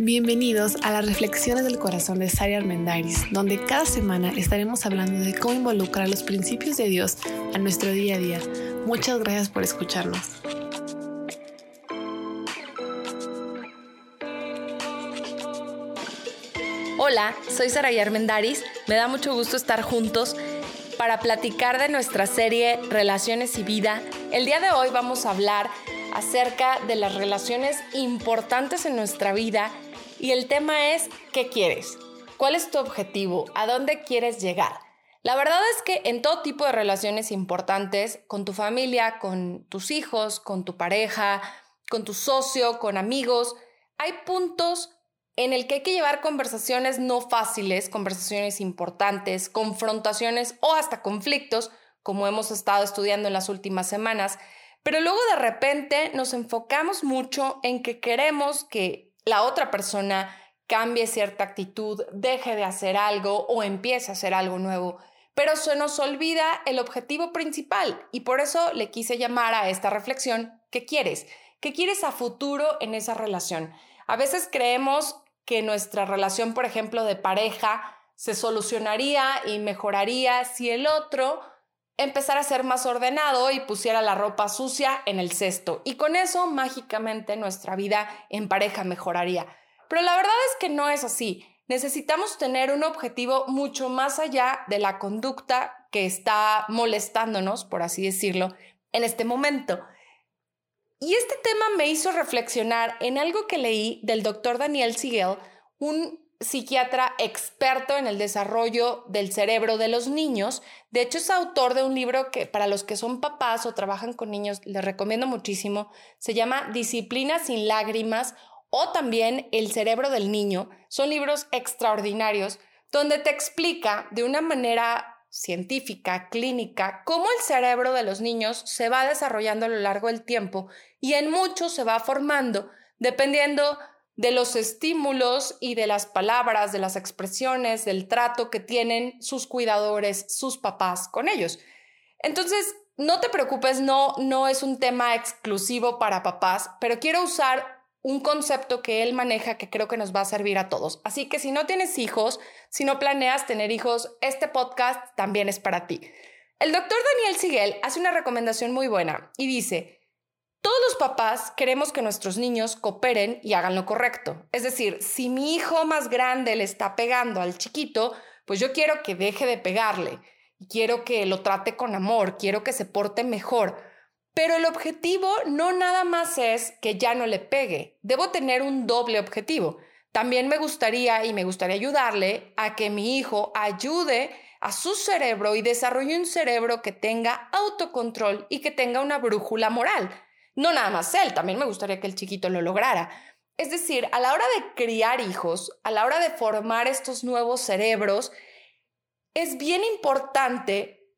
Bienvenidos a las Reflexiones del Corazón de Sari Armendaris, donde cada semana estaremos hablando de cómo involucrar los principios de Dios a nuestro día a día. Muchas gracias por escucharnos. Hola, soy Saray Armendaris. Me da mucho gusto estar juntos para platicar de nuestra serie Relaciones y Vida. El día de hoy vamos a hablar acerca de las relaciones importantes en nuestra vida y el tema es, ¿qué quieres? ¿Cuál es tu objetivo? ¿A dónde quieres llegar? La verdad es que en todo tipo de relaciones importantes, con tu familia, con tus hijos, con tu pareja, con tu socio, con amigos, hay puntos en el que hay que llevar conversaciones no fáciles, conversaciones importantes, confrontaciones o hasta conflictos, como hemos estado estudiando en las últimas semanas, pero luego de repente nos enfocamos mucho en que queremos que la otra persona cambie cierta actitud, deje de hacer algo o empiece a hacer algo nuevo. Pero se nos olvida el objetivo principal y por eso le quise llamar a esta reflexión, ¿qué quieres? ¿Qué quieres a futuro en esa relación? A veces creemos que nuestra relación, por ejemplo, de pareja, se solucionaría y mejoraría si el otro empezara a ser más ordenado y pusiera la ropa sucia en el cesto. Y con eso, mágicamente, nuestra vida en pareja mejoraría. Pero la verdad es que no es así. Necesitamos tener un objetivo mucho más allá de la conducta que está molestándonos, por así decirlo, en este momento. Y este tema me hizo reflexionar en algo que leí del doctor Daniel Siegel, un psiquiatra experto en el desarrollo del cerebro de los niños. De hecho, es autor de un libro que para los que son papás o trabajan con niños les recomiendo muchísimo. Se llama Disciplina sin lágrimas o también El cerebro del niño. Son libros extraordinarios donde te explica de una manera científica, clínica, cómo el cerebro de los niños se va desarrollando a lo largo del tiempo y en muchos se va formando dependiendo de los estímulos y de las palabras, de las expresiones, del trato que tienen sus cuidadores, sus papás con ellos. Entonces, no te preocupes, no, no es un tema exclusivo para papás, pero quiero usar un concepto que él maneja que creo que nos va a servir a todos. Así que si no tienes hijos, si no planeas tener hijos, este podcast también es para ti. El doctor Daniel Siguel hace una recomendación muy buena y dice, todos los papás queremos que nuestros niños cooperen y hagan lo correcto. Es decir, si mi hijo más grande le está pegando al chiquito, pues yo quiero que deje de pegarle. Quiero que lo trate con amor, quiero que se porte mejor. Pero el objetivo no nada más es que ya no le pegue. Debo tener un doble objetivo. También me gustaría y me gustaría ayudarle a que mi hijo ayude a su cerebro y desarrolle un cerebro que tenga autocontrol y que tenga una brújula moral. No nada más él, también me gustaría que el chiquito lo lograra. Es decir, a la hora de criar hijos, a la hora de formar estos nuevos cerebros, es bien importante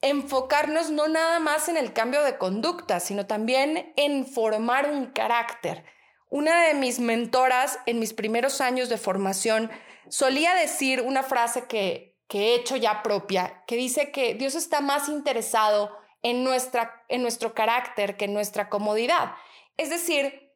enfocarnos no nada más en el cambio de conducta, sino también en formar un carácter. Una de mis mentoras en mis primeros años de formación solía decir una frase que, que he hecho ya propia, que dice que Dios está más interesado en, nuestra, en nuestro carácter que en nuestra comodidad. Es decir,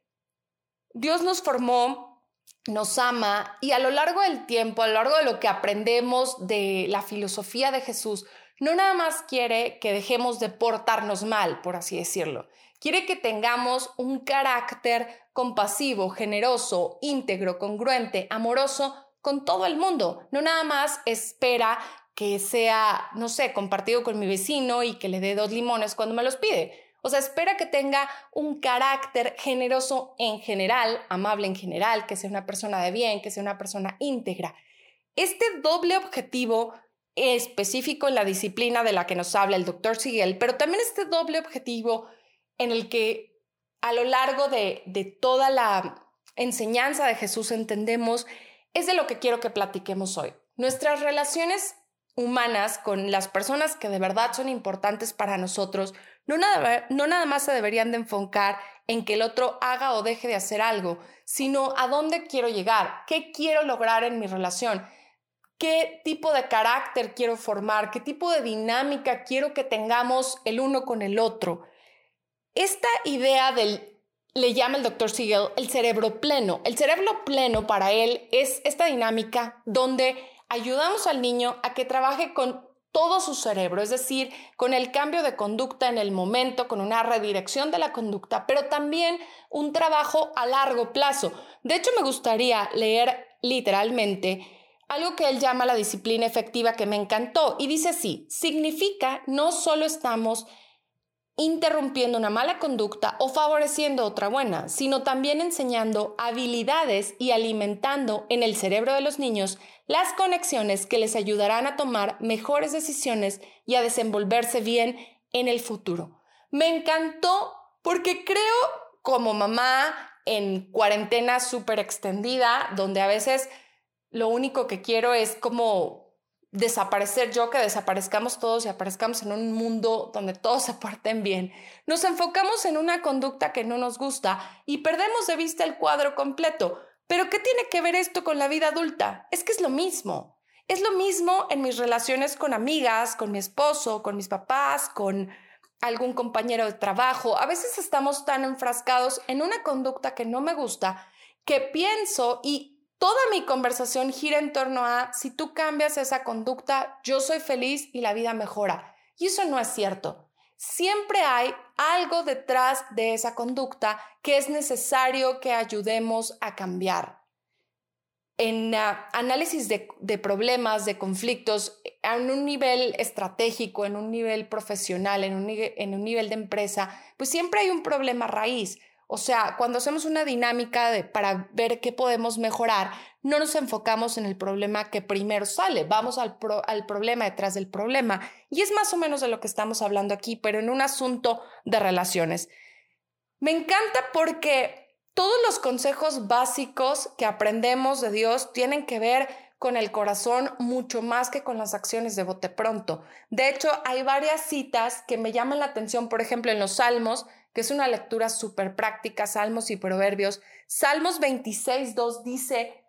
Dios nos formó, nos ama y a lo largo del tiempo, a lo largo de lo que aprendemos de la filosofía de Jesús, no nada más quiere que dejemos de portarnos mal, por así decirlo. Quiere que tengamos un carácter compasivo, generoso, íntegro, congruente, amoroso con todo el mundo. No nada más espera que sea, no sé, compartido con mi vecino y que le dé dos limones cuando me los pide. O sea, espera que tenga un carácter generoso en general, amable en general, que sea una persona de bien, que sea una persona íntegra. Este doble objetivo específico en la disciplina de la que nos habla el doctor Siegel, pero también este doble objetivo en el que a lo largo de, de toda la enseñanza de Jesús entendemos, es de lo que quiero que platiquemos hoy. Nuestras relaciones humanas con las personas que de verdad son importantes para nosotros, no nada, no nada más se deberían de enfocar en que el otro haga o deje de hacer algo, sino a dónde quiero llegar, qué quiero lograr en mi relación, qué tipo de carácter quiero formar, qué tipo de dinámica quiero que tengamos el uno con el otro. Esta idea de le llama el doctor Siegel el cerebro pleno. El cerebro pleno para él es esta dinámica donde ayudamos al niño a que trabaje con todo su cerebro, es decir, con el cambio de conducta en el momento, con una redirección de la conducta, pero también un trabajo a largo plazo. De hecho, me gustaría leer literalmente algo que él llama la disciplina efectiva que me encantó y dice así, significa no solo estamos interrumpiendo una mala conducta o favoreciendo otra buena, sino también enseñando habilidades y alimentando en el cerebro de los niños las conexiones que les ayudarán a tomar mejores decisiones y a desenvolverse bien en el futuro. Me encantó porque creo como mamá en cuarentena súper extendida, donde a veces lo único que quiero es como desaparecer yo, que desaparezcamos todos y aparezcamos en un mundo donde todos se parten bien. Nos enfocamos en una conducta que no nos gusta y perdemos de vista el cuadro completo. Pero ¿qué tiene que ver esto con la vida adulta? Es que es lo mismo. Es lo mismo en mis relaciones con amigas, con mi esposo, con mis papás, con algún compañero de trabajo. A veces estamos tan enfrascados en una conducta que no me gusta que pienso y Toda mi conversación gira en torno a si tú cambias esa conducta, yo soy feliz y la vida mejora. Y eso no es cierto. Siempre hay algo detrás de esa conducta que es necesario que ayudemos a cambiar. En ah, análisis de, problemas, de conflictos, en un nivel estratégico, en un nivel profesional, en un, en un nivel de empresa, pues siempre hay un problema raíz. O sea, cuando hacemos una dinámica para ver qué podemos mejorar, no nos enfocamos en el problema que primero sale, vamos al, al problema detrás del problema. Y es más o menos de lo que estamos hablando aquí, pero en un asunto de relaciones. Me encanta porque todos los consejos básicos que aprendemos de Dios tienen que ver con el corazón mucho más que con las acciones de bote pronto. De hecho, hay varias citas que me llaman la atención, por ejemplo, en los Salmos, que es una lectura súper práctica, Salmos y Proverbios. Salmos 26, 2 dice,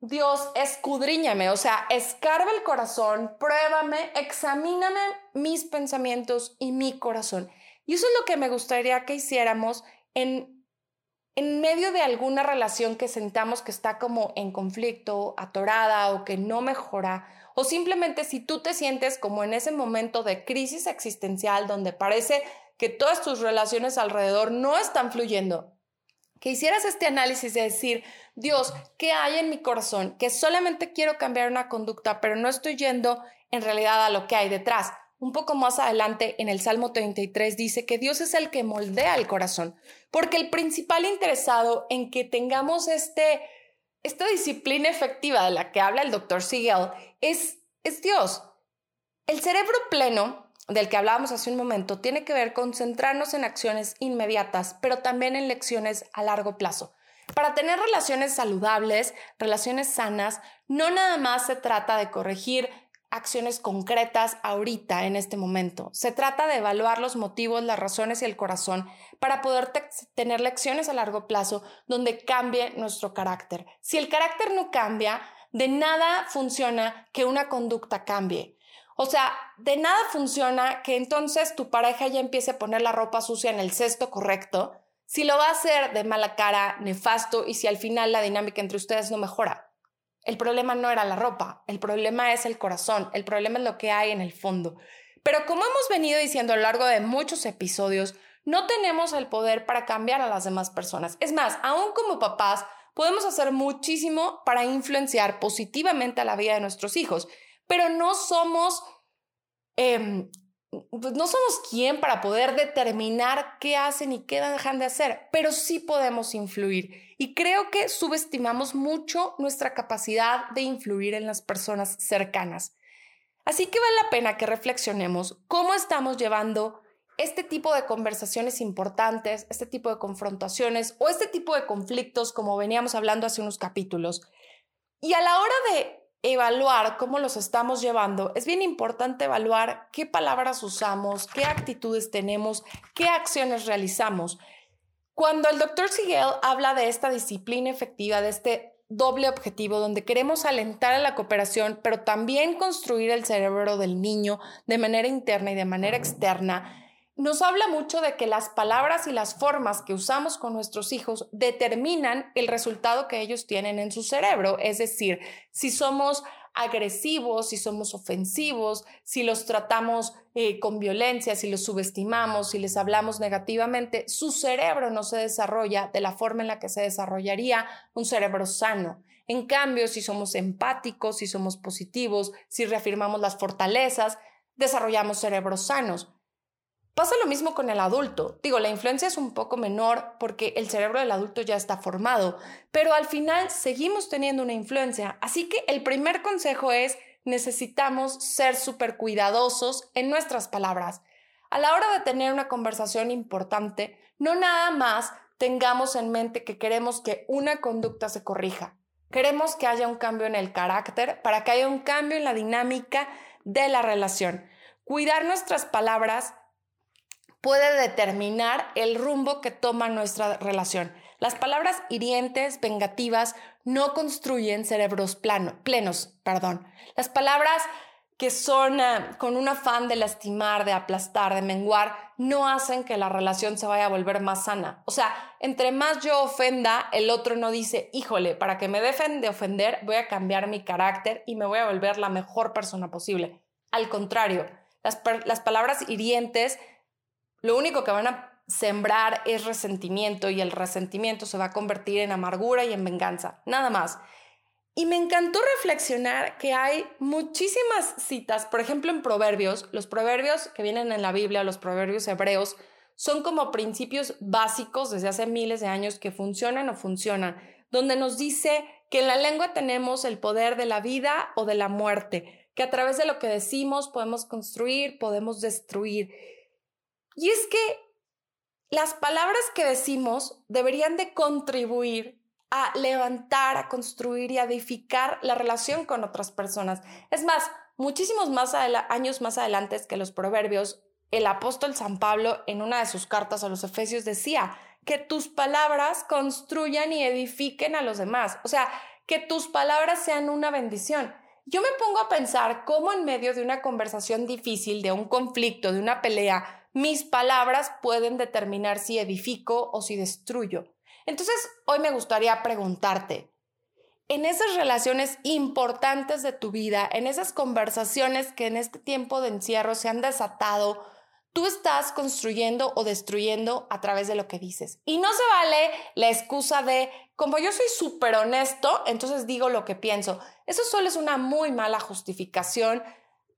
Dios, escudriñame, o sea, escarba el corazón, pruébame, examíname mis pensamientos y mi corazón. Y eso es lo que me gustaría que hiciéramos en en medio de alguna relación que sentamos que está como en conflicto, atorada o que no mejora, o simplemente si tú te sientes como en ese momento de crisis existencial donde parece que todas tus relaciones alrededor no están fluyendo, que hicieras este análisis de decir, Dios, ¿qué hay en mi corazón? Que solamente quiero cambiar una conducta, pero no estoy yendo en realidad a lo que hay detrás. Un poco más adelante, en el Salmo 33, dice que Dios es el que moldea el corazón, porque el principal interesado en que tengamos este, esta disciplina efectiva de la que habla el doctor Siegel es, es Dios. El cerebro pleno, del que hablábamos hace un momento, tiene que ver con centrarnos en acciones inmediatas, pero también en lecciones a largo plazo. Para tener relaciones saludables, relaciones sanas, no nada más se trata de corregir acciones concretas ahorita, en este momento. Se trata de evaluar los motivos, las razones y el corazón para poder tener lecciones a largo plazo donde cambie nuestro carácter. Si el carácter no cambia, de nada funciona que una conducta cambie. O sea, de nada funciona que entonces tu pareja ya empiece a poner la ropa sucia en el cesto correcto si lo va a hacer de mala cara, nefasto y si al final la dinámica entre ustedes no mejora. El problema no era la ropa, el problema es el corazón, el problema es lo que hay en el fondo. Pero como hemos venido diciendo a lo largo de muchos episodios, no tenemos el poder para cambiar a las demás personas. Es más, aún como papás, podemos hacer muchísimo para influenciar positivamente a la vida de nuestros hijos, pero no somos pues no somos quien para poder determinar qué hacen y qué dejan de hacer, pero sí podemos influir. Y creo que subestimamos mucho nuestra capacidad de influir en las personas cercanas. Así que vale la pena que reflexionemos cómo estamos llevando este tipo de conversaciones importantes, este tipo de confrontaciones o este tipo de conflictos como veníamos hablando hace unos capítulos. Y a la hora de evaluar cómo los estamos llevando, es bien importante evaluar qué palabras usamos, qué actitudes tenemos, qué acciones realizamos. Cuando el doctor Siegel habla de esta disciplina efectiva, de este doble objetivo donde queremos alentar a la cooperación, pero también construir el cerebro del niño de manera interna y de manera externa, nos habla mucho de que las palabras y las formas que usamos con nuestros hijos determinan el resultado que ellos tienen en su cerebro. Es decir, si somos agresivos, si somos ofensivos, si los tratamos eh, con violencia, si los subestimamos, si les hablamos negativamente, su cerebro no se desarrolla de la forma en la que se desarrollaría un cerebro sano. En cambio, si somos empáticos, si somos positivos, si reafirmamos las fortalezas, desarrollamos cerebros sanos. Pasa lo mismo con el adulto. Digo, la influencia es un poco menor porque el cerebro del adulto ya está formado, pero al final seguimos teniendo una influencia. Así que el primer consejo es necesitamos ser súper cuidadosos en nuestras palabras. A la hora de tener una conversación importante, no nada más tengamos en mente que queremos que una conducta se corrija. Queremos que haya un cambio en el carácter para que haya un cambio en la dinámica de la relación. Cuidar nuestras palabras puede determinar el rumbo que toma nuestra relación. Las palabras hirientes, vengativas, no construyen cerebros plenos. Perdón. Las palabras que son ah, con un afán de lastimar, de aplastar, de menguar, no hacen que la relación se vaya a volver más sana. O sea, entre más yo ofenda, el otro no dice, híjole, para que me dejen de ofender, voy a cambiar mi carácter y me voy a volver la mejor persona posible. Al contrario, las palabras hirientes lo único que van a sembrar es resentimiento y el resentimiento se va a convertir en amargura y en venganza, nada más. Y me encantó reflexionar que hay muchísimas citas, por ejemplo en proverbios, los proverbios que vienen en la Biblia, los proverbios hebreos, son como principios básicos desde hace miles de años que funcionan o funcionan, donde nos dice que en la lengua tenemos el poder de la vida o de la muerte, que a través de lo que decimos podemos construir, podemos destruir y es que las palabras que decimos deberían de contribuir a levantar, a construir y a edificar la relación con otras personas. Es más, muchísimos más años más adelante que los proverbios, el apóstol San Pablo en una de sus cartas a los Efesios decía que tus palabras construyan y edifiquen a los demás. O sea, que tus palabras sean una bendición. Yo me pongo a pensar cómo en medio de una conversación difícil, de un conflicto, de una pelea, mis palabras pueden determinar si edifico o si destruyo. Entonces, hoy me gustaría preguntarte, en esas relaciones importantes de tu vida, en esas conversaciones que en este tiempo de encierro se han desatado, tú estás construyendo o destruyendo a través de lo que dices. Y no se vale la excusa de, como yo soy súper honesto, entonces digo lo que pienso. Eso solo es una muy mala justificación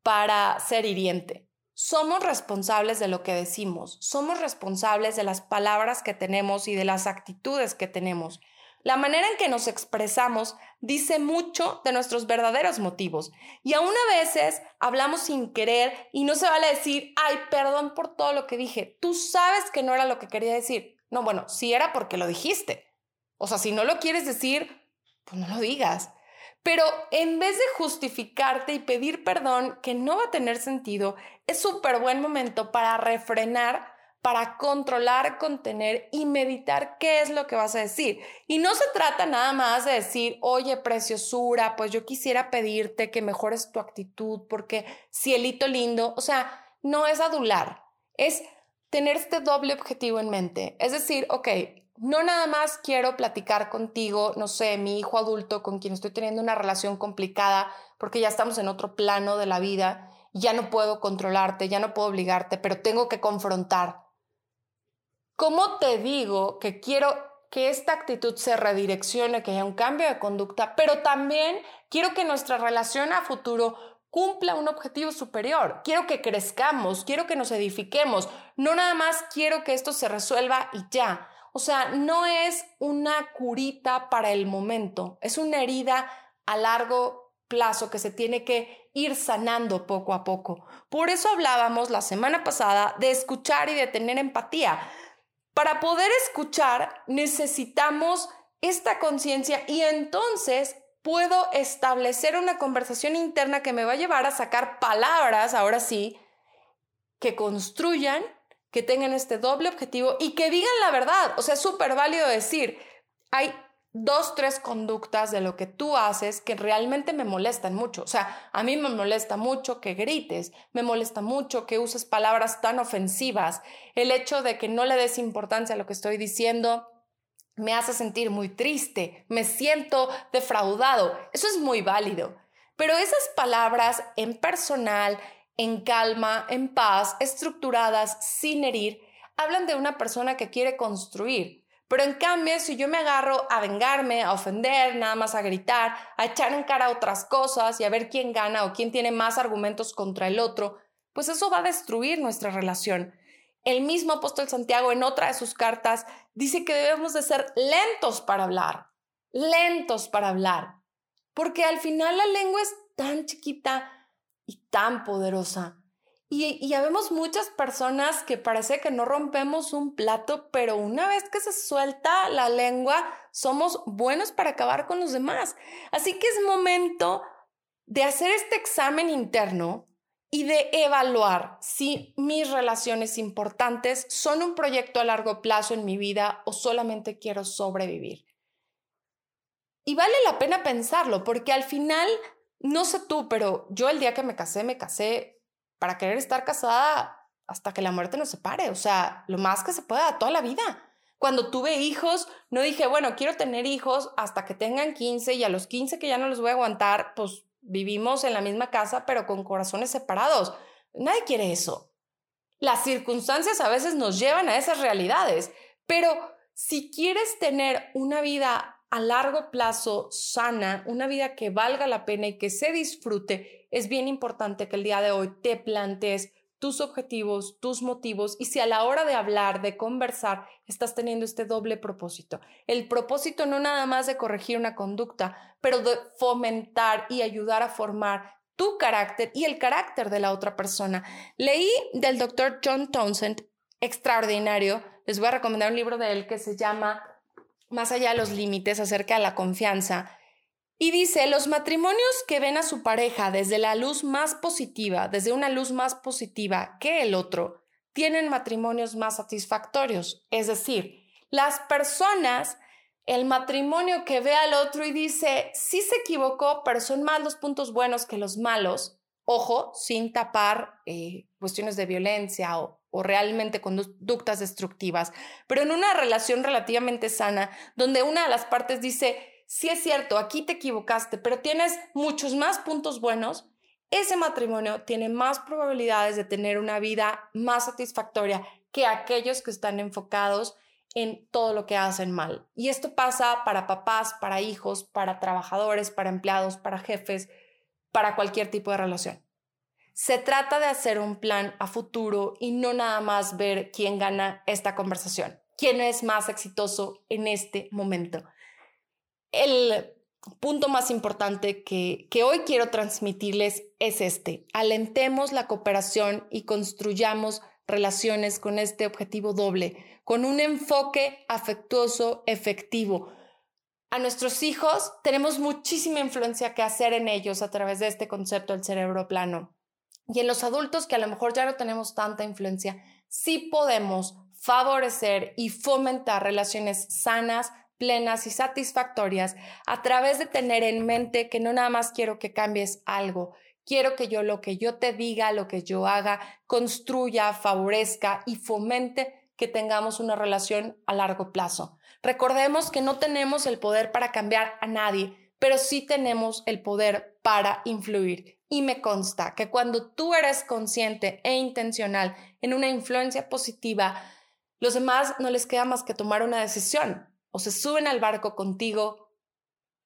para ser hiriente. Somos responsables de lo que decimos, somos responsables de las palabras que tenemos y de las actitudes que tenemos. La manera en que nos expresamos dice mucho de nuestros verdaderos motivos. Y aún a veces hablamos sin querer y no se vale decir, ay, perdón por todo lo que dije. Tú sabes que no era lo que quería decir. No, bueno, sí era porque lo dijiste. O sea, si no lo quieres decir, pues no lo digas. Pero en vez de justificarte y pedir perdón, que no va a tener sentido, es súper buen momento para refrenar, para controlar, contener y meditar qué es lo que vas a decir. Y no se trata nada más de decir, oye, preciosura, pues yo quisiera pedirte que mejores tu actitud porque cielito lindo, o sea, no es adular, es tener este doble objetivo en mente. Es decir, ok, no nada más quiero platicar contigo, no sé, mi hijo adulto con quien estoy teniendo una relación complicada porque ya estamos en otro plano de la vida, ya no puedo controlarte, ya no puedo obligarte, pero tengo que confrontar. ¿Cómo te digo que quiero que esta actitud se redireccione, que haya un cambio de conducta, pero también quiero que nuestra relación a futuro cumpla un objetivo superior. Quiero que crezcamos, quiero que nos edifiquemos. No nada más quiero que esto se resuelva y ya. O sea, no es una curita para el momento, es una herida a largo plazo que se tiene que ir sanando poco a poco. Por eso hablábamos la semana pasada de escuchar y de tener empatía. Para poder escuchar necesitamos esta conciencia y entonces puedo establecer una conversación interna que me va a llevar a sacar palabras, ahora sí, que construyan que tengan este doble objetivo y que digan la verdad. O sea, es súper válido decir, hay dos, tres conductas de lo que tú haces que realmente me molestan mucho. O sea, a mí me molesta mucho que grites, me molesta mucho que uses palabras tan ofensivas, el hecho de que no le des importancia a lo que estoy diciendo me hace sentir muy triste, me siento defraudado. Eso es muy válido. Pero esas palabras en personal, en calma, en paz, estructuradas, sin herir, hablan de una persona que quiere construir. Pero en cambio, si yo me agarro a vengarme, a ofender, nada más a gritar, a echar en cara otras cosas y a ver quién gana o quién tiene más argumentos contra el otro, pues eso va a destruir nuestra relación. El mismo apóstol Santiago en otra de sus cartas dice que debemos de ser lentos para hablar, lentos para hablar, porque al final la lengua es tan chiquita y tan poderosa. Y, y vemos muchas personas que parece que no rompemos un plato, pero una vez que se suelta la lengua, somos buenos para acabar con los demás. Así que es momento de hacer este examen interno y de evaluar si mis relaciones importantes son un proyecto a largo plazo en mi vida o solamente quiero sobrevivir. Y vale la pena pensarlo, porque al final, no sé tú, pero yo el día que me casé, me casé para querer estar casada hasta que la muerte nos separe, o sea, lo más que se pueda toda la vida. Cuando tuve hijos, no dije, bueno, quiero tener hijos hasta que tengan 15 y a los 15 que ya no los voy a aguantar, pues vivimos en la misma casa, pero con corazones separados. Nadie quiere eso. Las circunstancias a veces nos llevan a esas realidades, pero si quieres tener una vida a largo plazo sana, una vida que valga la pena y que se disfrute, es bien importante que el día de hoy te plantees tus objetivos, tus motivos y si a la hora de hablar, de conversar, estás teniendo este doble propósito. El propósito no nada más de corregir una conducta, pero de fomentar y ayudar a formar tu carácter y el carácter de la otra persona. Leí del doctor John Townsend, extraordinario, les voy a recomendar un libro de él que se llama Más allá de los límites acerca de la confianza y dice, los matrimonios que ven a su pareja desde la luz más positiva, desde una luz más positiva que el otro, tienen matrimonios más satisfactorios. Es decir, las personas, el matrimonio que ve al otro y dice, sí se equivocó, pero son más los puntos buenos que los malos, ojo, sin tapar eh, cuestiones de violencia o, o realmente conductas destructivas, pero en una relación relativamente sana, donde una de las partes dice, si es cierto, aquí te equivocaste, pero tienes muchos más puntos buenos, ese matrimonio tiene más probabilidades de tener una vida más satisfactoria que aquellos que están enfocados en todo lo que hacen mal. Y esto pasa para papás, para hijos, para trabajadores, para empleados, para jefes, para cualquier tipo de relación. Se trata de hacer un plan a futuro y no nada más ver quién gana esta conversación, quién es más exitoso en este momento el punto más importante que, que, hoy quiero transmitirles es este. Alentemos la cooperación y construyamos relaciones con este objetivo doble, con un enfoque afectuoso, efectivo. A nuestros hijos tenemos muchísima influencia que hacer en ellos a través de este concepto del cerebro plano. Y en los adultos que a lo mejor ya no tenemos tanta influencia, sí podemos favorecer y fomentar relaciones sanas, plenas y satisfactorias a través de tener en mente que no nada más quiero que cambies algo, quiero que yo lo que yo te diga, lo que yo haga, construya, favorezca y fomente que tengamos una relación a largo plazo. Recordemos que no tenemos el poder para cambiar a nadie, pero sí tenemos el poder para influir. Y me consta que cuando tú eres consciente e intencional en una influencia positiva, los demás no les queda más que tomar una decisión o se suben al barco contigo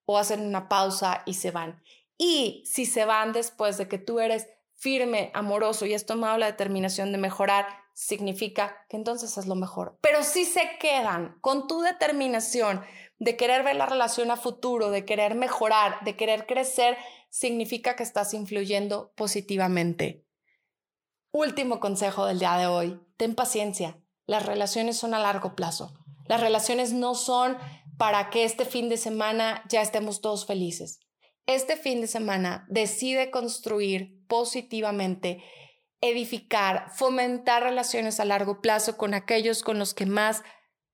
o hacen una pausa y se van. Y si se van después de que tú eres firme, amoroso y has tomado la determinación de mejorar, significa que entonces es lo mejor. Pero si se quedan con tu determinación de querer ver la relación a futuro, de querer mejorar, de querer crecer, significa que estás influyendo positivamente. Último consejo del día de hoy, ten paciencia. Las relaciones son a largo plazo. Las relaciones no son para que este fin de semana ya estemos todos felices. Este fin de semana decide construir positivamente, edificar, fomentar relaciones a largo plazo con aquellos con los que más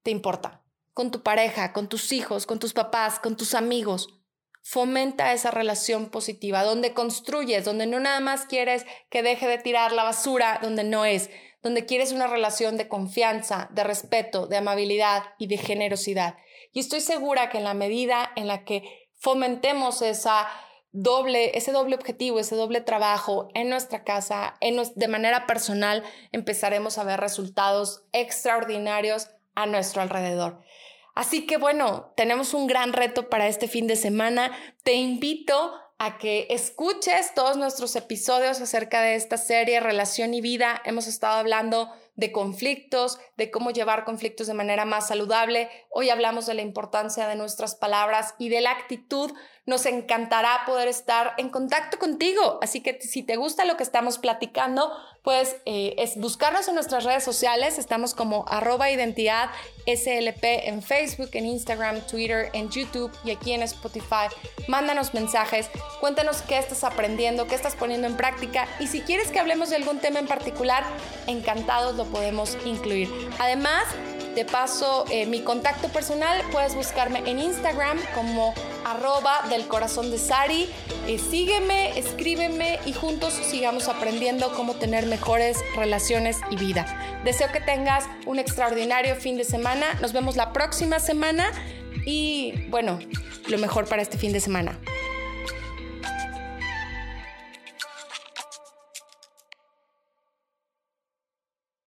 te importa, con tu pareja, con tus hijos, con tus papás, con tus amigos. Fomenta esa relación positiva, donde construyes, donde no nada más quieres que deje de tirar la basura, donde no es, donde quieres una relación de confianza, de respeto, de amabilidad y de generosidad. Y estoy segura que en la medida en la que fomentemos esa doble, ese doble objetivo, ese doble trabajo en nuestra casa, en, de manera personal, empezaremos a ver resultados extraordinarios a nuestro alrededor. Así que bueno, tenemos un gran reto para este fin de semana. Te invito a que escuches todos nuestros episodios acerca de esta serie Relación y Vida. Hemos estado hablando de conflictos, de cómo llevar conflictos de manera más saludable. Hoy hablamos de la importancia de nuestras palabras y de la actitud nos encantará poder estar en contacto contigo. Así que si te gusta lo que estamos platicando, pues eh, es buscarnos en nuestras redes sociales. Estamos como arroba identidad SLP en Facebook, en Instagram, Twitter, en YouTube y aquí en Spotify. Mándanos mensajes, cuéntanos qué estás aprendiendo, qué estás poniendo en práctica y si quieres que hablemos de algún tema en particular, encantados lo podemos incluir. Además, de paso, eh, mi contacto personal puedes buscarme en Instagram como arroba del corazón de Sari. Eh, sígueme, escríbeme y juntos sigamos aprendiendo cómo tener mejores relaciones y vida. Deseo que tengas un extraordinario fin de semana. Nos vemos la próxima semana y bueno, lo mejor para este fin de semana.